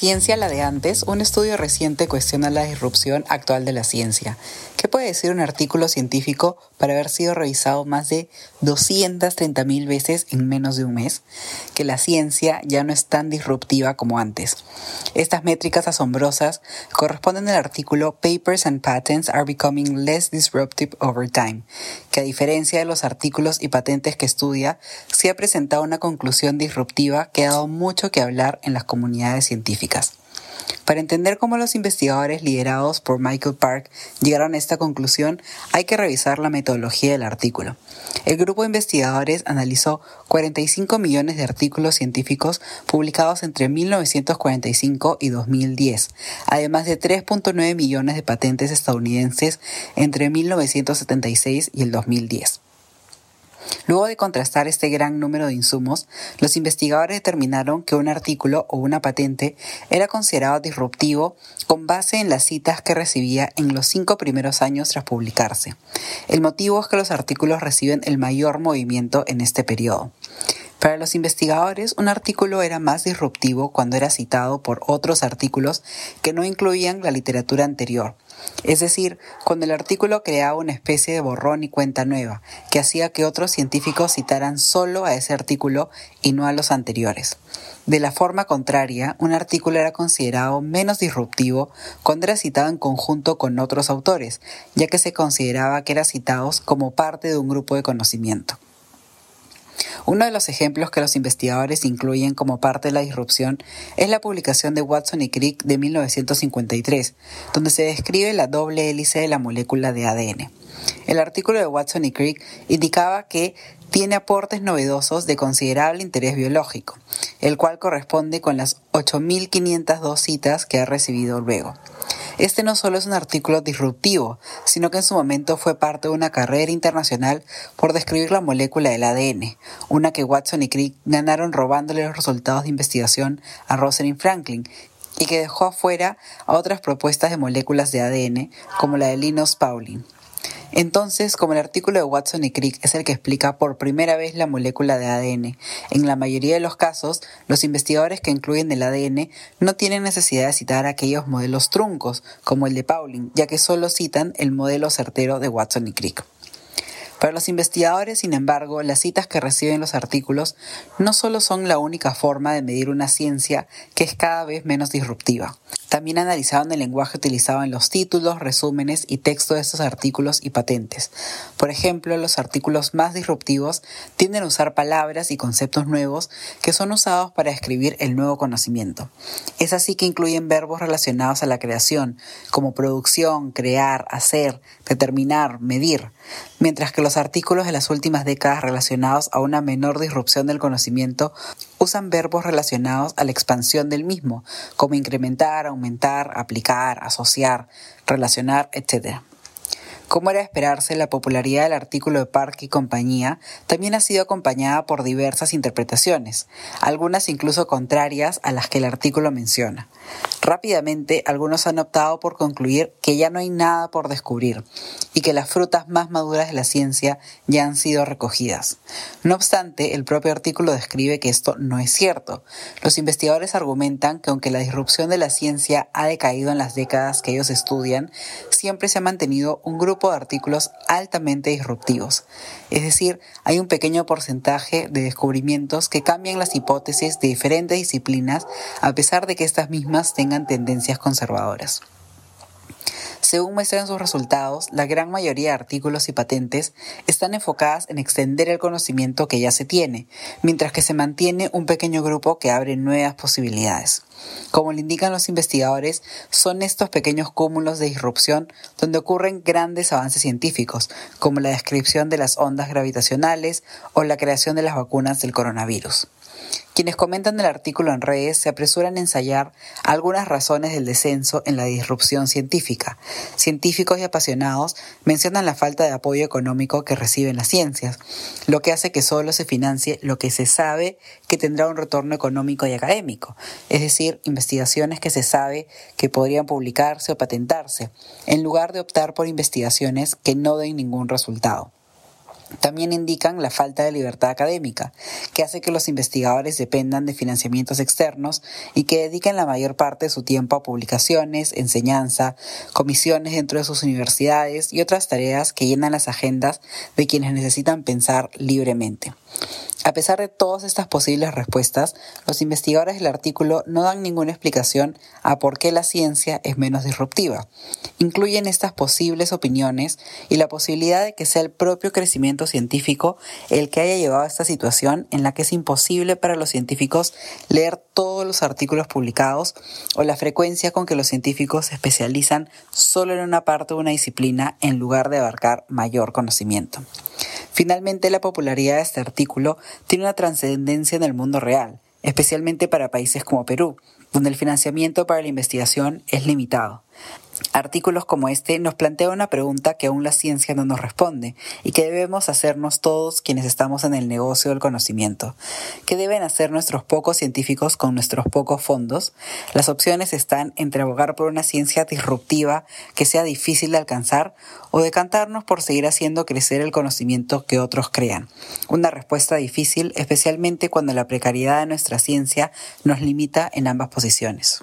Ciencia la de antes, un estudio reciente cuestiona la disrupción actual de la ciencia. ¿Qué puede decir un artículo científico para haber sido revisado más de 230.000 veces en menos de un mes? Que la ciencia ya no es tan disruptiva como antes. Estas métricas asombrosas corresponden al artículo Papers and Patents are becoming less disruptive over time, que a diferencia de los artículos y patentes que estudia, se ha presentado una conclusión disruptiva que ha dado mucho que hablar en las comunidades científicas. Para entender cómo los investigadores liderados por Michael Park llegaron a esta conclusión, hay que revisar la metodología del artículo. El grupo de investigadores analizó 45 millones de artículos científicos publicados entre 1945 y 2010, además de 3.9 millones de patentes estadounidenses entre 1976 y el 2010. Luego de contrastar este gran número de insumos, los investigadores determinaron que un artículo o una patente era considerado disruptivo con base en las citas que recibía en los cinco primeros años tras publicarse. El motivo es que los artículos reciben el mayor movimiento en este periodo. Para los investigadores, un artículo era más disruptivo cuando era citado por otros artículos que no incluían la literatura anterior. Es decir, cuando el artículo creaba una especie de borrón y cuenta nueva, que hacía que otros científicos citaran solo a ese artículo y no a los anteriores. De la forma contraria, un artículo era considerado menos disruptivo cuando era citado en conjunto con otros autores, ya que se consideraba que era citado como parte de un grupo de conocimiento. Uno de los ejemplos que los investigadores incluyen como parte de la disrupción es la publicación de Watson y Crick de 1953, donde se describe la doble hélice de la molécula de ADN. El artículo de Watson y Crick indicaba que tiene aportes novedosos de considerable interés biológico, el cual corresponde con las 8.502 citas que ha recibido luego. Este no solo es un artículo disruptivo, sino que en su momento fue parte de una carrera internacional por describir la molécula del ADN, una que Watson y Crick ganaron robándole los resultados de investigación a Rosalind Franklin y que dejó afuera a otras propuestas de moléculas de ADN como la de Linus Pauling. Entonces, como el artículo de Watson y Crick es el que explica por primera vez la molécula de ADN, en la mayoría de los casos, los investigadores que incluyen el ADN no tienen necesidad de citar aquellos modelos truncos, como el de Pauling, ya que solo citan el modelo certero de Watson y Crick. Para los investigadores, sin embargo, las citas que reciben los artículos no solo son la única forma de medir una ciencia que es cada vez menos disruptiva. También analizaron el lenguaje utilizado en los títulos, resúmenes y textos de estos artículos y patentes. Por ejemplo, los artículos más disruptivos tienden a usar palabras y conceptos nuevos que son usados para describir el nuevo conocimiento. Es así que incluyen verbos relacionados a la creación, como producción, crear, hacer, determinar, medir, mientras que los artículos de las últimas décadas relacionados a una menor disrupción del conocimiento usan verbos relacionados a la expansión del mismo, como incrementar, aumentar, aplicar, asociar, relacionar, etc. Como era de esperarse, la popularidad del artículo de Park y compañía también ha sido acompañada por diversas interpretaciones, algunas incluso contrarias a las que el artículo menciona. Rápidamente, algunos han optado por concluir que ya no hay nada por descubrir y que las frutas más maduras de la ciencia ya han sido recogidas. No obstante, el propio artículo describe que esto no es cierto. Los investigadores argumentan que aunque la disrupción de la ciencia ha decaído en las décadas que ellos estudian, siempre se ha mantenido un grupo de artículos altamente disruptivos. Es decir, hay un pequeño porcentaje de descubrimientos que cambian las hipótesis de diferentes disciplinas a pesar de que estas mismas tengan tendencias conservadoras. Según muestran sus resultados, la gran mayoría de artículos y patentes están enfocadas en extender el conocimiento que ya se tiene, mientras que se mantiene un pequeño grupo que abre nuevas posibilidades. Como le indican los investigadores, son estos pequeños cúmulos de disrupción donde ocurren grandes avances científicos, como la descripción de las ondas gravitacionales o la creación de las vacunas del coronavirus. Quienes comentan el artículo en redes se apresuran a ensayar algunas razones del descenso en la disrupción científica. Científicos y apasionados mencionan la falta de apoyo económico que reciben las ciencias, lo que hace que solo se financie lo que se sabe que tendrá un retorno económico y académico, es decir, investigaciones que se sabe que podrían publicarse o patentarse, en lugar de optar por investigaciones que no den ningún resultado. También indican la falta de libertad académica, que hace que los investigadores dependan de financiamientos externos y que dediquen la mayor parte de su tiempo a publicaciones, enseñanza, comisiones dentro de sus universidades y otras tareas que llenan las agendas de quienes necesitan pensar libremente. A pesar de todas estas posibles respuestas, los investigadores del artículo no dan ninguna explicación a por qué la ciencia es menos disruptiva. Incluyen estas posibles opiniones y la posibilidad de que sea el propio crecimiento científico el que haya llevado a esta situación en la que es imposible para los científicos leer todos los artículos publicados o la frecuencia con que los científicos se especializan solo en una parte de una disciplina en lugar de abarcar mayor conocimiento. Finalmente, la popularidad de este artículo tiene una trascendencia en el mundo real, especialmente para países como Perú, donde el financiamiento para la investigación es limitado. Artículos como este nos plantean una pregunta que aún la ciencia no nos responde y que debemos hacernos todos quienes estamos en el negocio del conocimiento. ¿Qué deben hacer nuestros pocos científicos con nuestros pocos fondos? Las opciones están entre abogar por una ciencia disruptiva que sea difícil de alcanzar o decantarnos por seguir haciendo crecer el conocimiento que otros crean. Una respuesta difícil, especialmente cuando la precariedad de nuestra ciencia nos limita en ambas posiciones.